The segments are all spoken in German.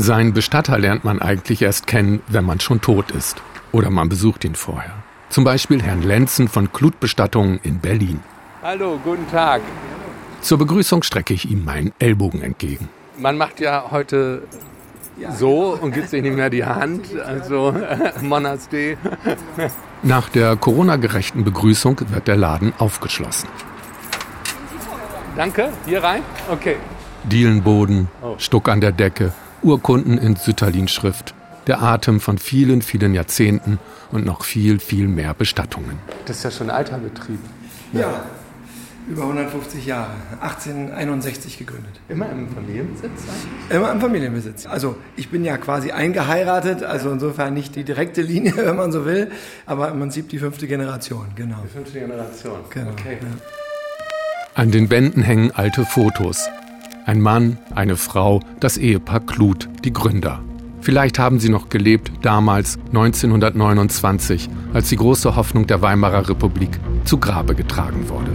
Seinen Bestatter lernt man eigentlich erst kennen, wenn man schon tot ist. Oder man besucht ihn vorher. Zum Beispiel Herrn Lenzen von Klutbestattungen in Berlin. Hallo, guten Tag. Zur Begrüßung strecke ich ihm meinen Ellbogen entgegen. Man macht ja heute so und gibt sich nicht mehr die Hand. Also Monaste. Nach der Corona-gerechten Begrüßung wird der Laden aufgeschlossen. Danke, hier rein? Okay. Dielenboden, Stuck an der Decke, Urkunden in Sütterlin-Schrift, der Atem von vielen, vielen Jahrzehnten und noch viel, viel mehr Bestattungen. Das ist ja schon ein alter Betrieb. Ja, über 150 Jahre. 1861 gegründet. Immer im Familienbesitz eigentlich? Immer im Familienbesitz. Also ich bin ja quasi eingeheiratet, also insofern nicht die direkte Linie, wenn man so will, aber im Prinzip die fünfte Generation, genau. Die fünfte Generation. Genau. Okay. Ja. An den Wänden hängen alte Fotos. Ein Mann, eine Frau, das Ehepaar Kluth, die Gründer. Vielleicht haben sie noch gelebt damals, 1929, als die große Hoffnung der Weimarer Republik zu Grabe getragen wurde.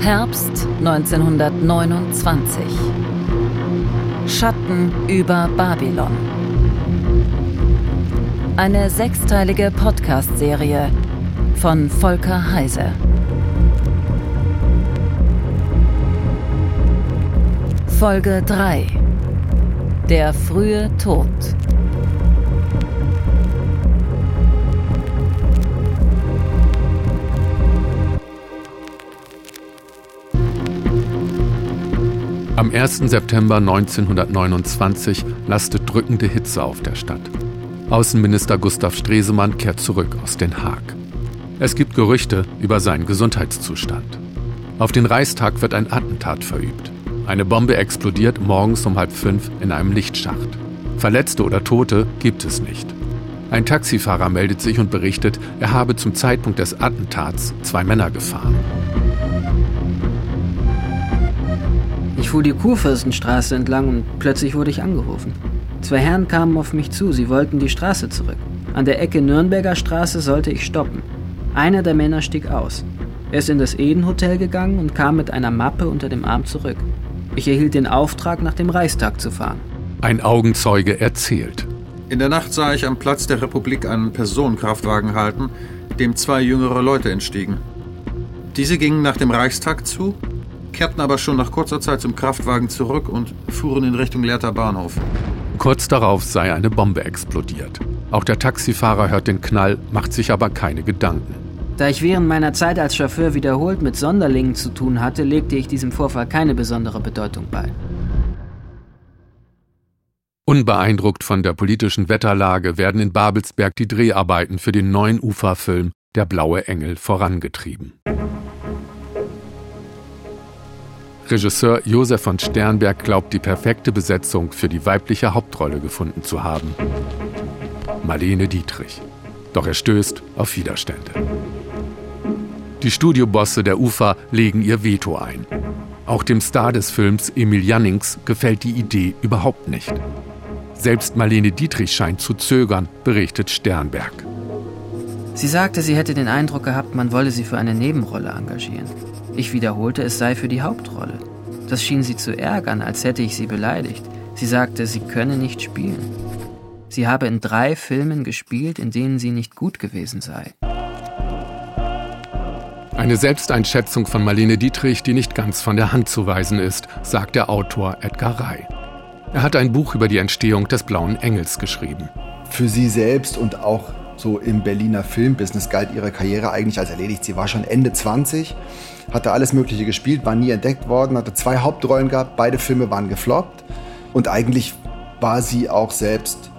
Herbst 1929. Schatten über Babylon. Eine sechsteilige Podcast-Serie von Volker Heise. Folge 3. Der frühe Tod. Am 1. September 1929 lastet drückende Hitze auf der Stadt. Außenminister Gustav Stresemann kehrt zurück aus Den Haag. Es gibt Gerüchte über seinen Gesundheitszustand. Auf den Reichstag wird ein Attentat verübt. Eine Bombe explodiert morgens um halb fünf in einem Lichtschacht. Verletzte oder Tote gibt es nicht. Ein Taxifahrer meldet sich und berichtet, er habe zum Zeitpunkt des Attentats zwei Männer gefahren. Ich fuhr die Kurfürstenstraße entlang und plötzlich wurde ich angerufen. Zwei Herren kamen auf mich zu, sie wollten die Straße zurück. An der Ecke Nürnberger Straße sollte ich stoppen. Einer der Männer stieg aus. Er ist in das Eden-Hotel gegangen und kam mit einer Mappe unter dem Arm zurück. Ich erhielt den Auftrag, nach dem Reichstag zu fahren. Ein Augenzeuge erzählt. In der Nacht sah ich am Platz der Republik einen Personenkraftwagen halten, dem zwei jüngere Leute entstiegen. Diese gingen nach dem Reichstag zu, kehrten aber schon nach kurzer Zeit zum Kraftwagen zurück und fuhren in Richtung Lehrter Bahnhof. Kurz darauf sei eine Bombe explodiert. Auch der Taxifahrer hört den Knall, macht sich aber keine Gedanken. Da ich während meiner Zeit als Chauffeur wiederholt mit Sonderlingen zu tun hatte, legte ich diesem Vorfall keine besondere Bedeutung bei. Unbeeindruckt von der politischen Wetterlage werden in Babelsberg die Dreharbeiten für den neuen Uferfilm Der blaue Engel vorangetrieben. Regisseur Josef von Sternberg glaubt, die perfekte Besetzung für die weibliche Hauptrolle gefunden zu haben. Marlene Dietrich. Doch er stößt auf Widerstände. Die Studiobosse der UFA legen ihr Veto ein. Auch dem Star des Films Emil Jannings gefällt die Idee überhaupt nicht. Selbst Marlene Dietrich scheint zu zögern, berichtet Sternberg. Sie sagte, sie hätte den Eindruck gehabt, man wolle sie für eine Nebenrolle engagieren. Ich wiederholte, es sei für die Hauptrolle. Das schien sie zu ärgern, als hätte ich sie beleidigt. Sie sagte, sie könne nicht spielen. Sie habe in drei Filmen gespielt, in denen sie nicht gut gewesen sei. Eine Selbsteinschätzung von Marlene Dietrich, die nicht ganz von der Hand zu weisen ist, sagt der Autor Edgar Rey. Er hat ein Buch über die Entstehung des Blauen Engels geschrieben. Für sie selbst und auch so im Berliner Filmbusiness galt ihre Karriere eigentlich als erledigt. Sie war schon Ende 20, hatte alles Mögliche gespielt, war nie entdeckt worden, hatte zwei Hauptrollen gehabt, beide Filme waren gefloppt. Und eigentlich war sie auch selbst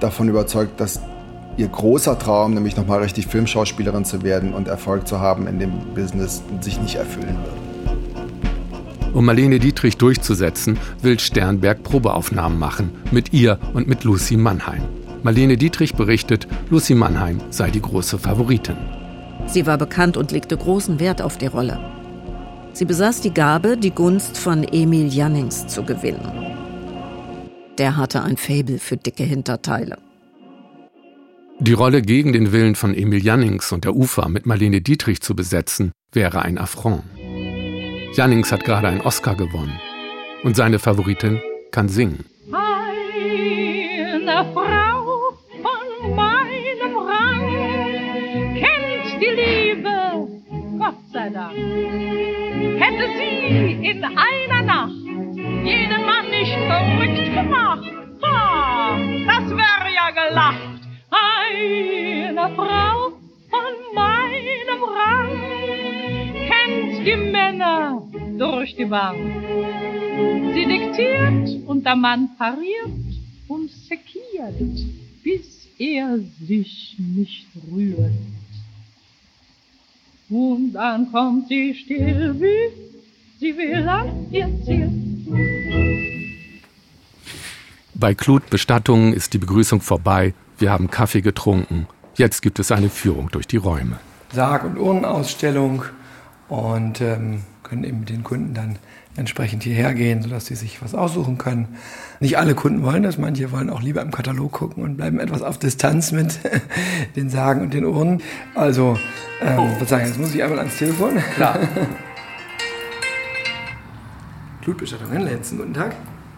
davon überzeugt, dass ihr großer Traum, nämlich nochmal richtig Filmschauspielerin zu werden und Erfolg zu haben in dem Business, sich nicht erfüllen wird. Um Marlene Dietrich durchzusetzen, will Sternberg Probeaufnahmen machen, mit ihr und mit Lucy Mannheim. Marlene Dietrich berichtet, Lucy Mannheim sei die große Favoritin. Sie war bekannt und legte großen Wert auf die Rolle. Sie besaß die Gabe, die Gunst von Emil Jannings zu gewinnen. Der hatte ein Faible für dicke Hinterteile. Die Rolle gegen den Willen von Emil Jannings und der UFA mit Marlene Dietrich zu besetzen, wäre ein Affront. Jannings hat gerade einen Oscar gewonnen. Und seine Favoritin kann singen. Eine Frau von meinem Rang kennt die Liebe, Gott sei Dank. Hätte sie in einer Nacht jeden Mann nicht verrückt gemacht, das wäre ja gelacht. Eine Frau von meinem Rang kennt die Männer durch die Bank. Sie diktiert und der Mann pariert und sekiert, bis er sich nicht rührt. Und dann kommt sie still, wie sie will an ihr Ziel. Bei Klut Bestattungen ist die Begrüßung vorbei. Wir haben Kaffee getrunken. Jetzt gibt es eine Führung durch die Räume. Sarg- und Urnenausstellung und ähm, können eben mit den Kunden dann entsprechend hierher gehen, sodass sie sich was aussuchen können. Nicht alle Kunden wollen das, manche wollen auch lieber im Katalog gucken und bleiben etwas auf Distanz mit den Sagen und den Urnen. Also, ähm, oh. was sagen, jetzt muss ich einmal ans Telefon. Klar. Blutbestattung in Lenzen, guten Tag.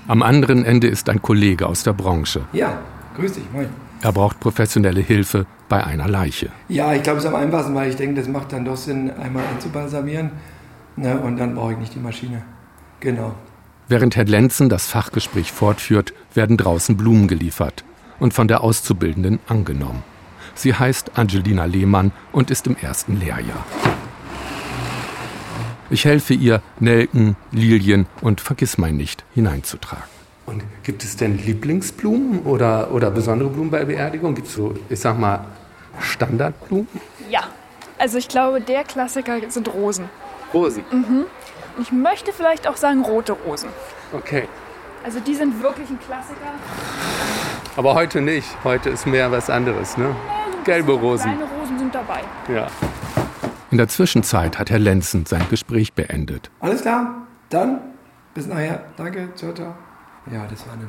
Am anderen Ende ist ein Kollege aus der Branche. Ja, grüß dich, moin. Er braucht professionelle Hilfe bei einer Leiche. Ja, ich glaube, es ist am einfachsten, weil ich denke, das macht dann doch Sinn, einmal einzubalsamieren. Ne, und dann brauche ich nicht die Maschine. Genau. Während Herr Lenzen das Fachgespräch fortführt, werden draußen Blumen geliefert und von der Auszubildenden angenommen. Sie heißt Angelina Lehmann und ist im ersten Lehrjahr. Ich helfe ihr, Nelken, Lilien und Vergissmeinnicht hineinzutragen. Und gibt es denn Lieblingsblumen oder, oder besondere Blumen bei Beerdigung? Gibt es so, ich sag mal, Standardblumen? Ja. Also ich glaube, der Klassiker sind Rosen. Rosen? Mhm. Ich möchte vielleicht auch sagen rote Rosen. Okay. Also die sind wirklich ein Klassiker. Aber heute nicht. Heute ist mehr was anderes, ne? Gelbe Rosen. Kleine Rosen sind dabei. Ja. In der Zwischenzeit hat Herr Lenzen sein Gespräch beendet. Alles klar, dann bis nachher. Danke, ciao, ciao. Ja, das war ein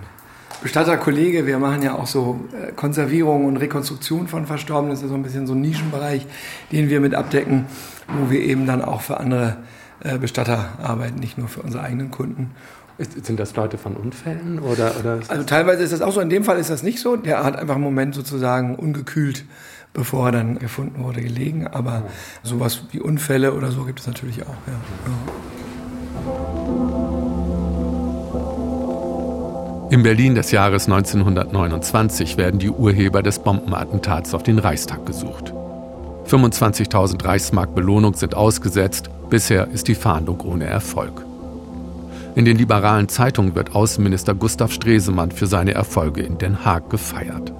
Bestatterkollege. Wir machen ja auch so äh, Konservierung und Rekonstruktion von Verstorbenen. Das ist so ein bisschen so ein Nischenbereich, den wir mit abdecken, wo wir eben dann auch für andere äh, Bestatter arbeiten, nicht nur für unsere eigenen Kunden. Sind das Leute von Unfällen oder, oder Also teilweise ist das auch so. In dem Fall ist das nicht so. Der hat einfach einen Moment sozusagen ungekühlt, bevor er dann gefunden wurde, gelegen. Aber sowas wie Unfälle oder so gibt es natürlich auch. Ja. In Berlin des Jahres 1929 werden die Urheber des Bombenattentats auf den Reichstag gesucht. 25.000 Reichsmark Belohnung sind ausgesetzt, bisher ist die Fahndung ohne Erfolg. In den liberalen Zeitungen wird Außenminister Gustav Stresemann für seine Erfolge in Den Haag gefeiert.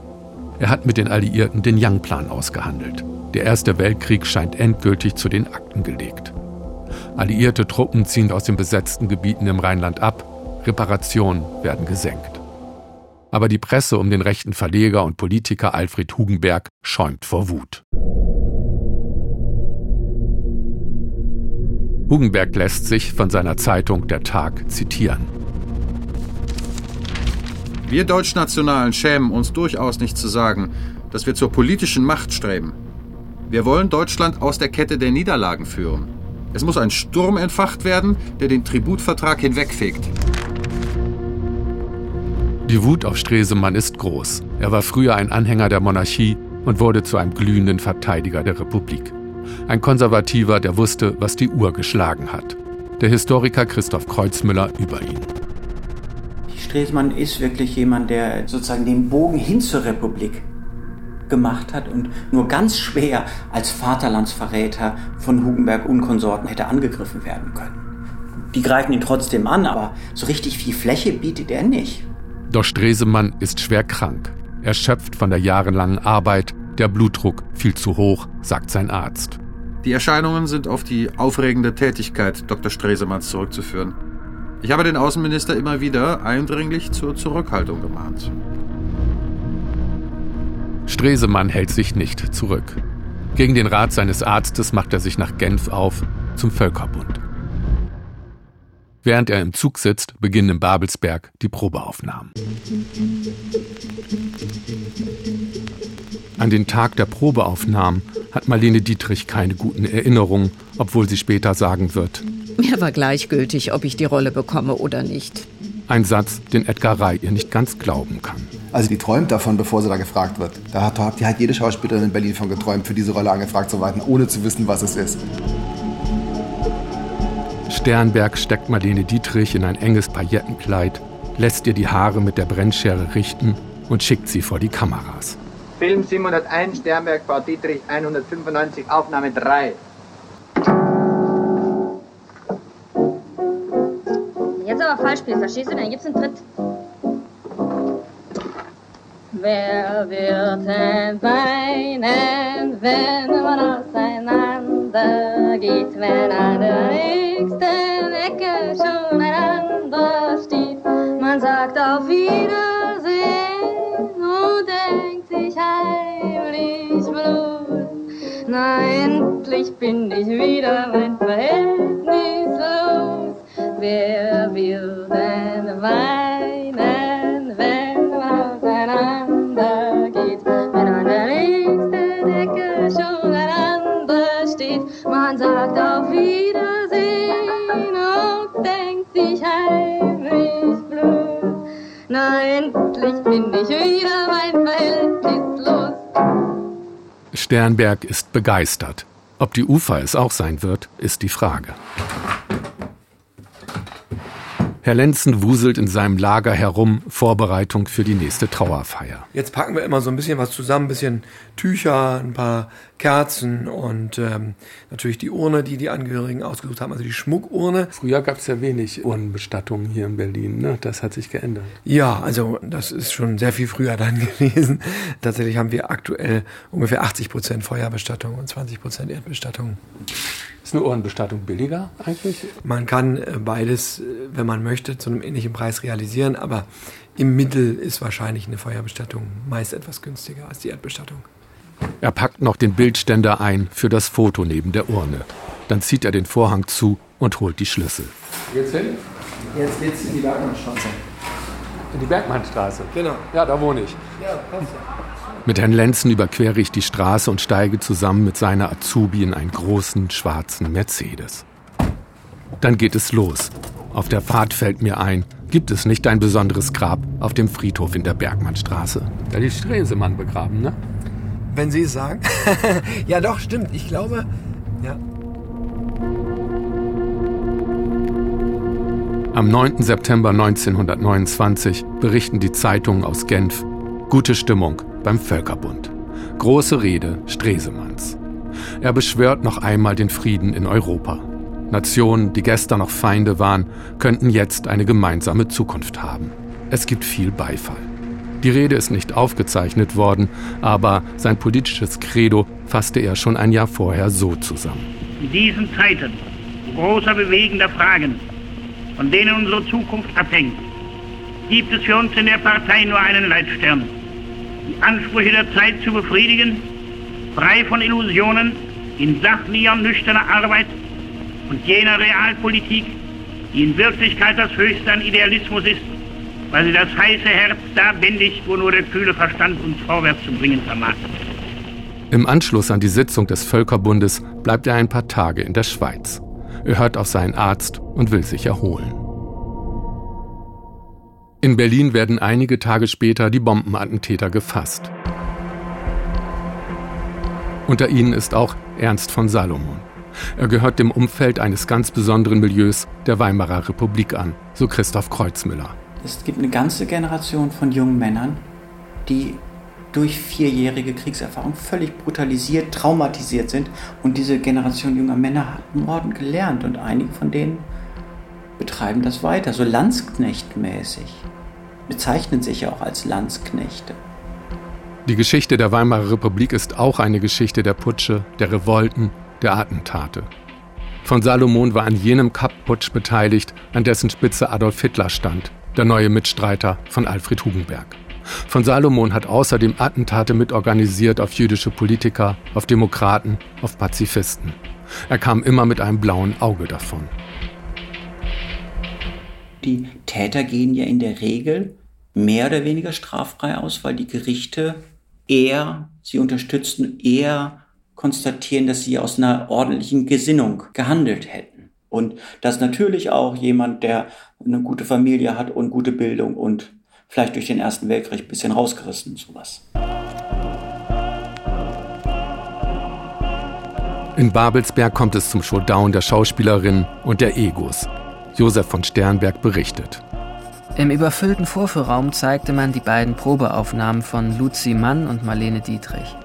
Er hat mit den Alliierten den Young-Plan ausgehandelt. Der Erste Weltkrieg scheint endgültig zu den Akten gelegt. Alliierte Truppen ziehen aus den besetzten Gebieten im Rheinland ab, Reparationen werden gesenkt. Aber die Presse um den rechten Verleger und Politiker Alfred Hugenberg schäumt vor Wut. Hugenberg lässt sich von seiner Zeitung Der Tag zitieren. Wir Deutschnationalen schämen uns durchaus nicht zu sagen, dass wir zur politischen Macht streben. Wir wollen Deutschland aus der Kette der Niederlagen führen. Es muss ein Sturm entfacht werden, der den Tributvertrag hinwegfegt. Die Wut auf Stresemann ist groß. Er war früher ein Anhänger der Monarchie und wurde zu einem glühenden Verteidiger der Republik. Ein Konservativer, der wusste, was die Uhr geschlagen hat. Der Historiker Christoph Kreuzmüller über ihn. Stresemann ist wirklich jemand, der sozusagen den Bogen hin zur Republik gemacht hat und nur ganz schwer als Vaterlandsverräter von Hugenberg und Konsorten hätte angegriffen werden können. Die greifen ihn trotzdem an, aber so richtig viel Fläche bietet er nicht. Doch Stresemann ist schwer krank, erschöpft von der jahrelangen Arbeit, der Blutdruck viel zu hoch, sagt sein Arzt. Die Erscheinungen sind auf die aufregende Tätigkeit Dr. Stresemanns zurückzuführen. Ich habe den Außenminister immer wieder eindringlich zur Zurückhaltung gemahnt. Stresemann hält sich nicht zurück. Gegen den Rat seines Arztes macht er sich nach Genf auf zum Völkerbund. Während er im Zug sitzt, beginnen in Babelsberg die Probeaufnahmen. An den Tag der Probeaufnahmen hat Marlene Dietrich keine guten Erinnerungen, obwohl sie später sagen wird, mir war gleichgültig, ob ich die Rolle bekomme oder nicht. Ein Satz, den Edgar Rey ihr nicht ganz glauben kann. Also die träumt davon, bevor sie da gefragt wird. Da hat, die hat jede Schauspielerin in Berlin von geträumt, für diese Rolle angefragt zu werden, ohne zu wissen, was es ist. Sternberg steckt Marlene Dietrich in ein enges Paillettenkleid, lässt ihr die Haare mit der Brennschere richten und schickt sie vor die Kameras. Film 701, Sternberg, Frau Dietrich, 195, Aufnahme 3. Jetzt aber falsch spielst, verstehst du? Dann gibt's einen Tritt. Wer wird denn weinen, wenn man auseinander geht, wenn an der nächsten Ecke schon ein anderer steht? Man sagt auf Wiedersehen und denkt sich heimlich Blut. Na, endlich bin ich wieder mein Verhältnis Na, endlich bin ich wieder mein Verhältnis los. Sternberg ist begeistert. Ob die Ufer es auch sein wird, ist die Frage. Herr Lenzen wuselt in seinem Lager herum, Vorbereitung für die nächste Trauerfeier. Jetzt packen wir immer so ein bisschen was zusammen, ein bisschen Tücher, ein paar Kerzen und ähm, natürlich die Urne, die die Angehörigen ausgesucht haben, also die Schmuckurne. Früher gab es ja wenig Urnenbestattungen hier in Berlin. Ne? Das hat sich geändert. Ja, also das ist schon sehr viel früher dann gewesen. Tatsächlich haben wir aktuell ungefähr 80 Prozent Feuerbestattung und 20 Prozent Erdbestattung. Ist eine Urnenbestattung billiger eigentlich? Man kann äh, beides, äh, wenn man möchte, zu einem ähnlichen Preis realisieren, aber im Mittel ist wahrscheinlich eine Feuerbestattung meist etwas günstiger als die Erdbestattung. Er packt noch den Bildständer ein für das Foto neben der Urne. Dann zieht er den Vorhang zu und holt die Schlüssel. Jetzt hin? Jetzt geht's in die Bergmannstraße. In die Bergmannstraße? Genau. Ja, da wohne ich. Ja, passt ja. Mit Herrn Lenzen überquere ich die Straße und steige zusammen mit seiner Azubi in einen großen schwarzen Mercedes. Dann geht es los. Auf der Fahrt fällt mir ein, gibt es nicht ein besonderes Grab auf dem Friedhof in der Bergmannstraße? Da ist Stresemann begraben, ne? Wenn Sie es sagen. ja, doch, stimmt. Ich glaube, ja. Am 9. September 1929 berichten die Zeitungen aus Genf Gute Stimmung beim Völkerbund. Große Rede Stresemanns. Er beschwört noch einmal den Frieden in Europa. Nationen, die gestern noch Feinde waren, könnten jetzt eine gemeinsame Zukunft haben. Es gibt viel Beifall. Die Rede ist nicht aufgezeichnet worden, aber sein politisches Credo fasste er schon ein Jahr vorher so zusammen. In diesen Zeiten großer bewegender Fragen, von denen unsere Zukunft abhängt, gibt es für uns in der Partei nur einen Leitstern. Die Ansprüche der Zeit zu befriedigen, frei von Illusionen, in sachlicher, nüchterner Arbeit und jener Realpolitik, die in Wirklichkeit das Höchste an Idealismus ist, weil sie das heiße Herz da bändigt, wo nur der kühle Verstand uns vorwärts zu bringen vermag. Im Anschluss an die Sitzung des Völkerbundes bleibt er ein paar Tage in der Schweiz. Er hört auf seinen Arzt und will sich erholen. In Berlin werden einige Tage später die Bombenattentäter gefasst. Unter ihnen ist auch Ernst von Salomon. Er gehört dem Umfeld eines ganz besonderen Milieus der Weimarer Republik an, so Christoph Kreuzmüller. Es gibt eine ganze Generation von jungen Männern, die durch vierjährige Kriegserfahrung völlig brutalisiert, traumatisiert sind. Und diese Generation junger Männer hat Morden gelernt und einige von denen betreiben das weiter, so Landsknechtmäßig. Bezeichnen sich ja auch als Landsknechte. Die Geschichte der Weimarer Republik ist auch eine Geschichte der Putsche, der Revolten, der Attentate. Von Salomon war an jenem Kapp-Putsch beteiligt, an dessen Spitze Adolf Hitler stand, der neue Mitstreiter von Alfred Hugenberg. Von Salomon hat außerdem Attentate mitorganisiert auf jüdische Politiker, auf Demokraten, auf Pazifisten. Er kam immer mit einem blauen Auge davon. Die Täter gehen ja in der Regel mehr oder weniger straffrei aus, weil die Gerichte eher sie unterstützen, eher konstatieren, dass sie aus einer ordentlichen Gesinnung gehandelt hätten. Und das ist natürlich auch jemand, der eine gute Familie hat und gute Bildung und vielleicht durch den Ersten Weltkrieg ein bisschen rausgerissen, sowas. In Babelsberg kommt es zum Showdown der Schauspielerin und der Egos. Josef von Sternberg berichtet. Im überfüllten Vorführraum zeigte man die beiden Probeaufnahmen von Luzi Mann und Marlene Dietrich.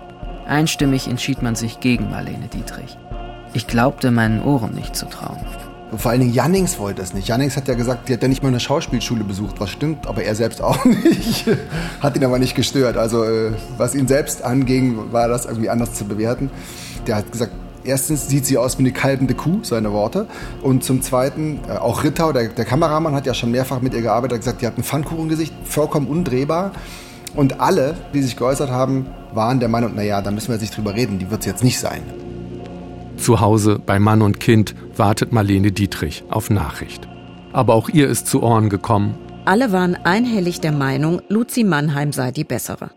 Einstimmig entschied man sich gegen Marlene Dietrich. Ich glaubte meinen Ohren nicht zu trauen. Vor allen Dingen Jannings wollte es nicht. Jannings hat ja gesagt, die hat ja nicht mal eine Schauspielschule besucht, was stimmt, aber er selbst auch nicht. hat ihn aber nicht gestört. Also äh, was ihn selbst anging, war das irgendwie anders zu bewerten. Der hat gesagt, erstens sieht sie aus wie eine kaltende Kuh, seine Worte. Und zum Zweiten, äh, auch Rittau, der, der, Kameramann, hat ja schon mehrfach mit ihr gearbeitet, hat gesagt, die hat ein Pfannkuchengesicht, vollkommen undrehbar. Und alle, die sich geäußert haben, waren der Meinung, naja, da müssen wir jetzt nicht drüber reden, die wird es jetzt nicht sein. Zu Hause bei Mann und Kind wartet Marlene Dietrich auf Nachricht. Aber auch ihr ist zu Ohren gekommen. Alle waren einhellig der Meinung, Luzi Mannheim sei die bessere.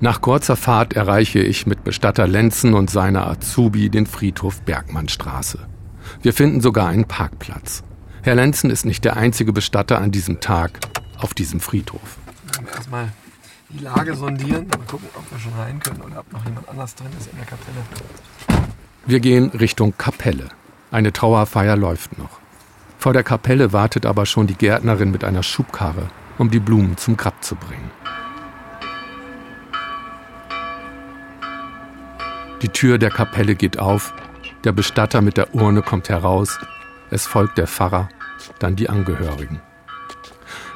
Nach kurzer Fahrt erreiche ich mit Bestatter Lenzen und seiner Azubi den Friedhof Bergmannstraße. Wir finden sogar einen Parkplatz. Herr Lenzen ist nicht der einzige Bestatter an diesem Tag auf diesem Friedhof. Erstmal die Lage sondieren, mal gucken, ob wir schon rein können oder ob noch jemand anders drin ist in der Kapelle. Wir gehen Richtung Kapelle. Eine Trauerfeier läuft noch. Vor der Kapelle wartet aber schon die Gärtnerin mit einer Schubkarre, um die Blumen zum Grab zu bringen. Die Tür der Kapelle geht auf, der Bestatter mit der Urne kommt heraus, es folgt der Pfarrer, dann die Angehörigen.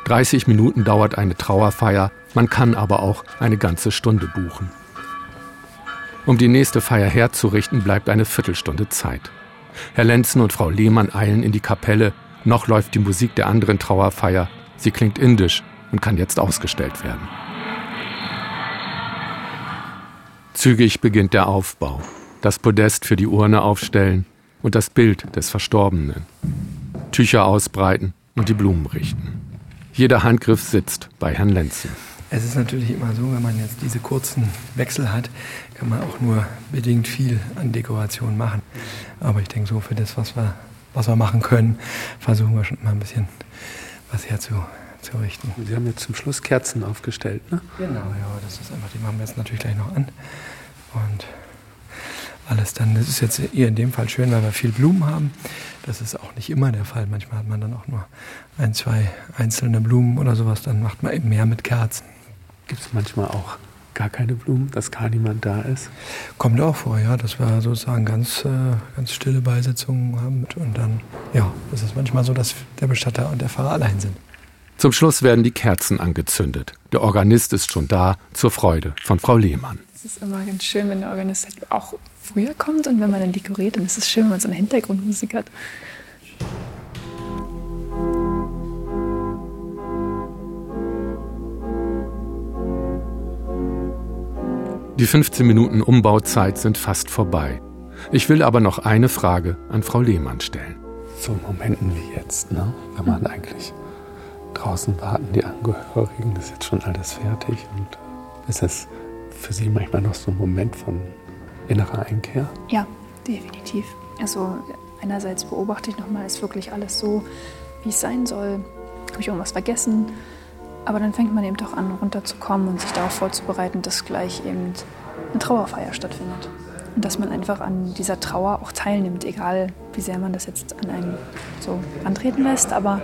30 Minuten dauert eine Trauerfeier, man kann aber auch eine ganze Stunde buchen. Um die nächste Feier herzurichten, bleibt eine Viertelstunde Zeit. Herr Lenzen und Frau Lehmann eilen in die Kapelle, noch läuft die Musik der anderen Trauerfeier, sie klingt indisch und kann jetzt ausgestellt werden. Zügig beginnt der Aufbau. Das Podest für die Urne aufstellen und das Bild des Verstorbenen. Tücher ausbreiten und die Blumen richten. Jeder Handgriff sitzt bei Herrn Lenzen. Es ist natürlich immer so, wenn man jetzt diese kurzen Wechsel hat, kann man auch nur bedingt viel an Dekoration machen. Aber ich denke, so für das, was wir, was wir machen können, versuchen wir schon mal ein bisschen was herzurichten. Sie haben jetzt zum Schluss Kerzen aufgestellt, ne? Genau, ja, das ist einfach, die machen wir jetzt natürlich gleich noch an. Und alles dann, das ist jetzt eher in dem Fall schön, weil wir viel Blumen haben. Das ist auch nicht immer der Fall. Manchmal hat man dann auch nur ein, zwei einzelne Blumen oder sowas. Dann macht man eben mehr mit Kerzen. Gibt es manchmal auch gar keine Blumen, dass gar niemand da ist? Kommt auch vor, ja, dass wir sozusagen ganz, äh, ganz stille Beisetzungen haben. Und dann, ja, ist es manchmal so, dass der Bestatter und der Pfarrer allein sind. Zum Schluss werden die Kerzen angezündet. Der Organist ist schon da, zur Freude von Frau Lehmann. Es ist immer ganz schön, wenn der Organist auch früher kommt und wenn man dann dekoriert, dann ist es schön, wenn man so eine Hintergrundmusik hat. Die 15 Minuten Umbauzeit sind fast vorbei. Ich will aber noch eine Frage an Frau Lehmann stellen. So Momenten wie jetzt, ne? wenn man eigentlich draußen warten die Angehörigen, ist jetzt schon alles fertig und ist es für Sie manchmal noch so ein Moment von innerer Einkehr? Ja, definitiv. Also einerseits beobachte ich nochmal, ist wirklich alles so, wie es sein soll. Habe ich irgendwas vergessen? Aber dann fängt man eben doch an, runterzukommen und sich darauf vorzubereiten, dass gleich eben eine Trauerfeier stattfindet. Und dass man einfach an dieser Trauer auch teilnimmt, egal wie sehr man das jetzt an einem so antreten lässt. Aber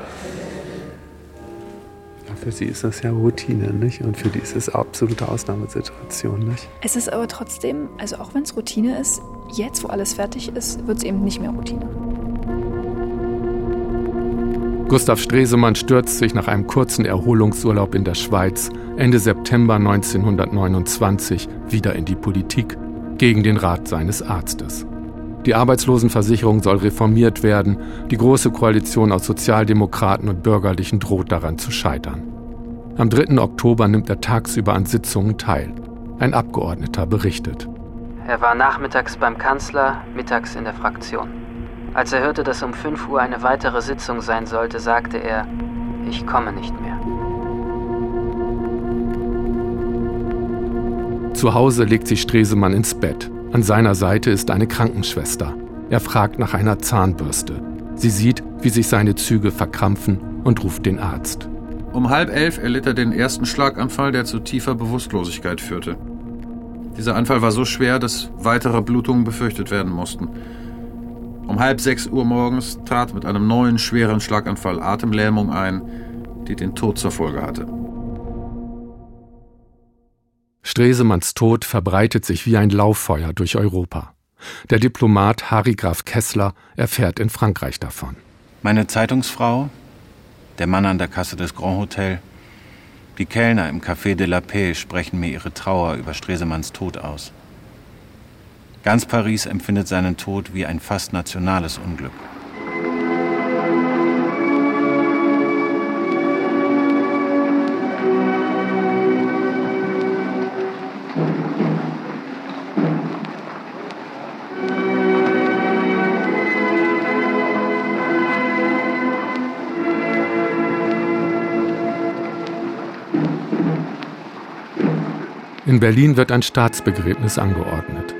für sie ist das ja Routine, nicht? Und für die ist es absolute Ausnahmesituation, nicht? Es ist aber trotzdem, also auch wenn es Routine ist, jetzt, wo alles fertig ist, wird es eben nicht mehr Routine. Gustav Stresemann stürzt sich nach einem kurzen Erholungsurlaub in der Schweiz Ende September 1929 wieder in die Politik gegen den Rat seines Arztes. Die Arbeitslosenversicherung soll reformiert werden, die Große Koalition aus Sozialdemokraten und Bürgerlichen droht daran zu scheitern. Am 3. Oktober nimmt er tagsüber an Sitzungen teil. Ein Abgeordneter berichtet. Er war nachmittags beim Kanzler, mittags in der Fraktion. Als er hörte, dass um 5 Uhr eine weitere Sitzung sein sollte, sagte er, ich komme nicht mehr. Zu Hause legt sich Stresemann ins Bett. An seiner Seite ist eine Krankenschwester. Er fragt nach einer Zahnbürste. Sie sieht, wie sich seine Züge verkrampfen und ruft den Arzt. Um halb elf erlitt er den ersten Schlaganfall, der zu tiefer Bewusstlosigkeit führte. Dieser Anfall war so schwer, dass weitere Blutungen befürchtet werden mussten. Um halb sechs Uhr morgens trat mit einem neuen schweren Schlaganfall Atemlähmung ein, die den Tod zur Folge hatte. Stresemanns Tod verbreitet sich wie ein Lauffeuer durch Europa. Der Diplomat Harry Graf Kessler erfährt in Frankreich davon. Meine Zeitungsfrau, der Mann an der Kasse des Grand Hotel, die Kellner im Café de la Paix sprechen mir ihre Trauer über Stresemanns Tod aus. Ganz Paris empfindet seinen Tod wie ein fast nationales Unglück. In Berlin wird ein Staatsbegräbnis angeordnet.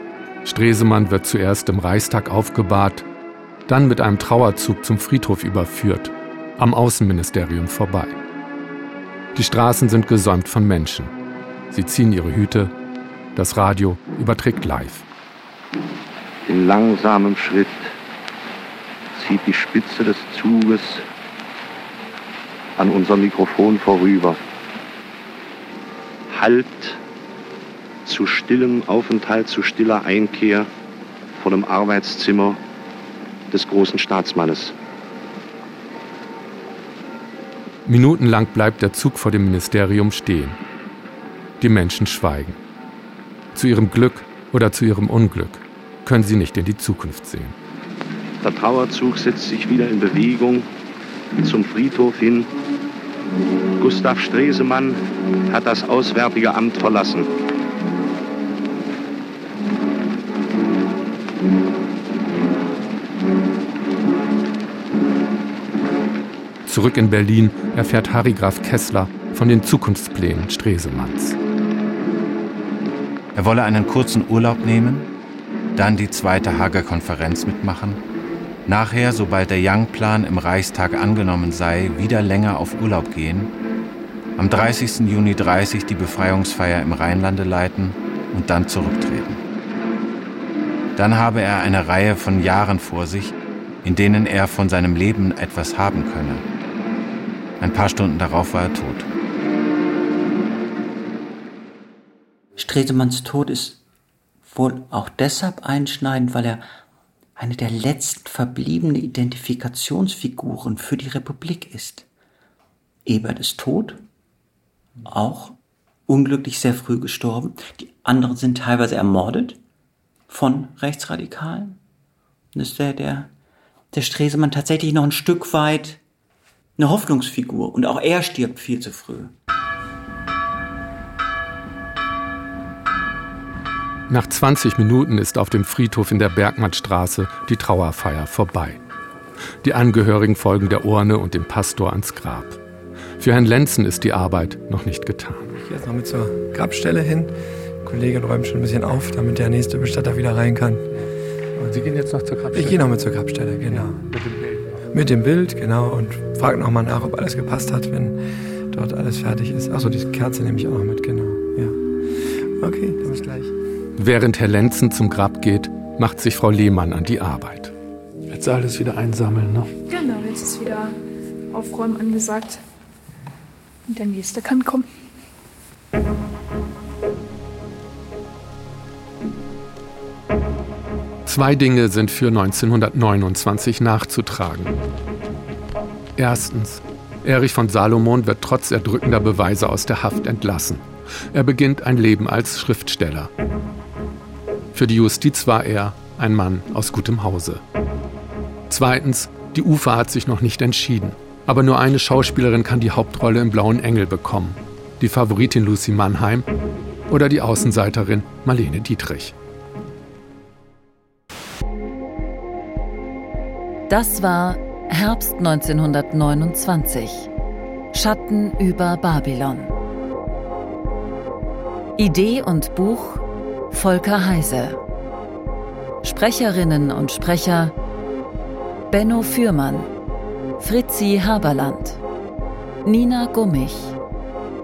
Stresemann wird zuerst im Reichstag aufgebahrt, dann mit einem Trauerzug zum Friedhof überführt, am Außenministerium vorbei. Die Straßen sind gesäumt von Menschen. Sie ziehen ihre Hüte, das Radio überträgt live. In langsamem Schritt zieht die Spitze des Zuges an unserem Mikrofon vorüber. Halt zu stillem Aufenthalt, zu stiller Einkehr vor dem Arbeitszimmer des großen Staatsmannes. Minutenlang bleibt der Zug vor dem Ministerium stehen. Die Menschen schweigen. Zu ihrem Glück oder zu ihrem Unglück können sie nicht in die Zukunft sehen. Der Trauerzug setzt sich wieder in Bewegung zum Friedhof hin. Gustav Stresemann hat das Auswärtige Amt verlassen. Zurück in Berlin erfährt Harry Graf Kessler von den Zukunftsplänen Stresemanns. Er wolle einen kurzen Urlaub nehmen, dann die zweite Hager Konferenz mitmachen, nachher, sobald der Young-Plan im Reichstag angenommen sei, wieder länger auf Urlaub gehen, am 30. Juni 30 die Befreiungsfeier im Rheinlande leiten und dann zurücktreten. Dann habe er eine Reihe von Jahren vor sich, in denen er von seinem Leben etwas haben könne. Ein paar Stunden darauf war er tot. Stresemanns Tod ist wohl auch deshalb einschneidend, weil er eine der letzten verbliebenen Identifikationsfiguren für die Republik ist. Ebert ist tot, auch unglücklich sehr früh gestorben. Die anderen sind teilweise ermordet von Rechtsradikalen. Und ist der, der, der Stresemann tatsächlich noch ein Stück weit eine Hoffnungsfigur und auch er stirbt viel zu früh. Nach 20 Minuten ist auf dem Friedhof in der Bergmannstraße die Trauerfeier vorbei. Die Angehörigen folgen der Urne und dem Pastor ans Grab. Für Herrn Lenzen ist die Arbeit noch nicht getan. Ich gehe jetzt noch mit zur Grabstelle hin. Die Kollegin räumt schon ein bisschen auf, damit der nächste Bestatter wieder rein kann. Und Sie gehen jetzt noch zur Grabstelle? Ich gehe noch mit zur Grabstelle, genau. Mit dem Bild, genau. Und frage nochmal nach, ob alles gepasst hat, wenn dort alles fertig ist. Achso, die Kerze nehme ich auch noch mit, genau. Ja. Okay, dann bis gleich. Während Herr Lenzen zum Grab geht, macht sich Frau Lehmann an die Arbeit. Jetzt alles wieder einsammeln, ne? Genau, jetzt ist wieder Aufräumen angesagt. Und der nächste kann kommen. Zwei Dinge sind für 1929 nachzutragen. Erstens, Erich von Salomon wird trotz erdrückender Beweise aus der Haft entlassen. Er beginnt ein Leben als Schriftsteller. Für die Justiz war er ein Mann aus gutem Hause. Zweitens, die UFA hat sich noch nicht entschieden. Aber nur eine Schauspielerin kann die Hauptrolle im Blauen Engel bekommen. Die Favoritin Lucy Mannheim oder die Außenseiterin Marlene Dietrich. Das war Herbst 1929. Schatten über Babylon. Idee und Buch Volker Heise. Sprecherinnen und Sprecher Benno Fürmann, Fritzi Haberland, Nina Gummich,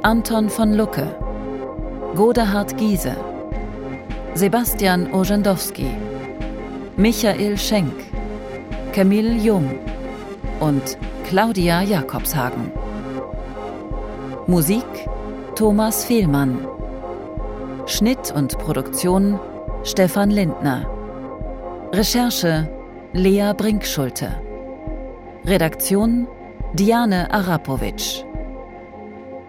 Anton von Lucke, Godehard Giese, Sebastian Orzendowski, Michael Schenk, Camille Jung und Claudia Jakobshagen. Musik Thomas Fehlmann. Schnitt und Produktion Stefan Lindner. Recherche Lea Brinkschulte. Redaktion Diane Arapovic.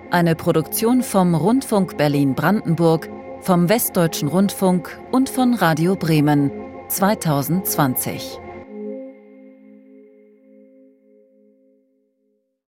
Eine Produktion vom Rundfunk Berlin-Brandenburg, vom Westdeutschen Rundfunk und von Radio Bremen 2020.